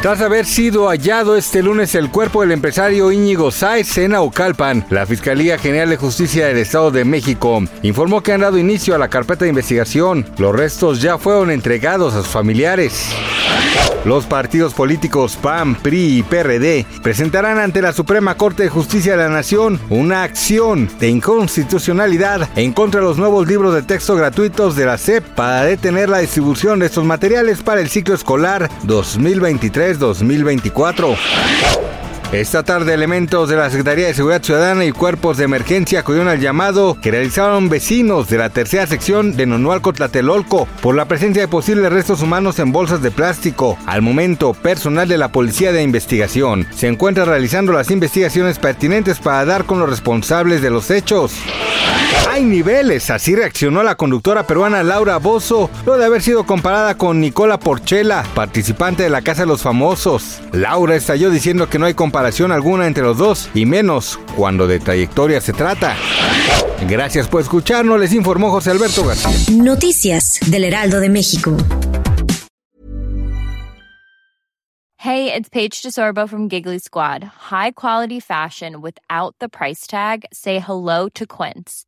Tras haber sido hallado este lunes el cuerpo del empresario Íñigo Sáez en Aucalpan, la Fiscalía General de Justicia del Estado de México informó que han dado inicio a la carpeta de investigación. Los restos ya fueron entregados a sus familiares. Los partidos políticos PAN, PRI y PRD presentarán ante la Suprema Corte de Justicia de la Nación una acción de inconstitucionalidad en contra de los nuevos libros de texto gratuitos de la SEP para detener la distribución de estos materiales para el ciclo escolar 2023-2024. Esta tarde elementos de la Secretaría de Seguridad Ciudadana y cuerpos de emergencia acudieron al llamado que realizaron vecinos de la tercera sección de Nonualco Tlatelolco por la presencia de posibles restos humanos en bolsas de plástico. Al momento, personal de la Policía de Investigación se encuentra realizando las investigaciones pertinentes para dar con los responsables de los hechos. Hay niveles, así reaccionó la conductora peruana Laura Bozo, luego de haber sido comparada con Nicola Porchela, participante de la Casa de los Famosos. Laura estalló diciendo que no hay comparación alguna entre los dos, y menos cuando de trayectoria se trata. Gracias por escucharnos, les informó José Alberto García. Noticias del Heraldo de México. Hey, it's Paige DeSorbo from Giggly Squad. High quality fashion without the price tag. Say hello to Quince.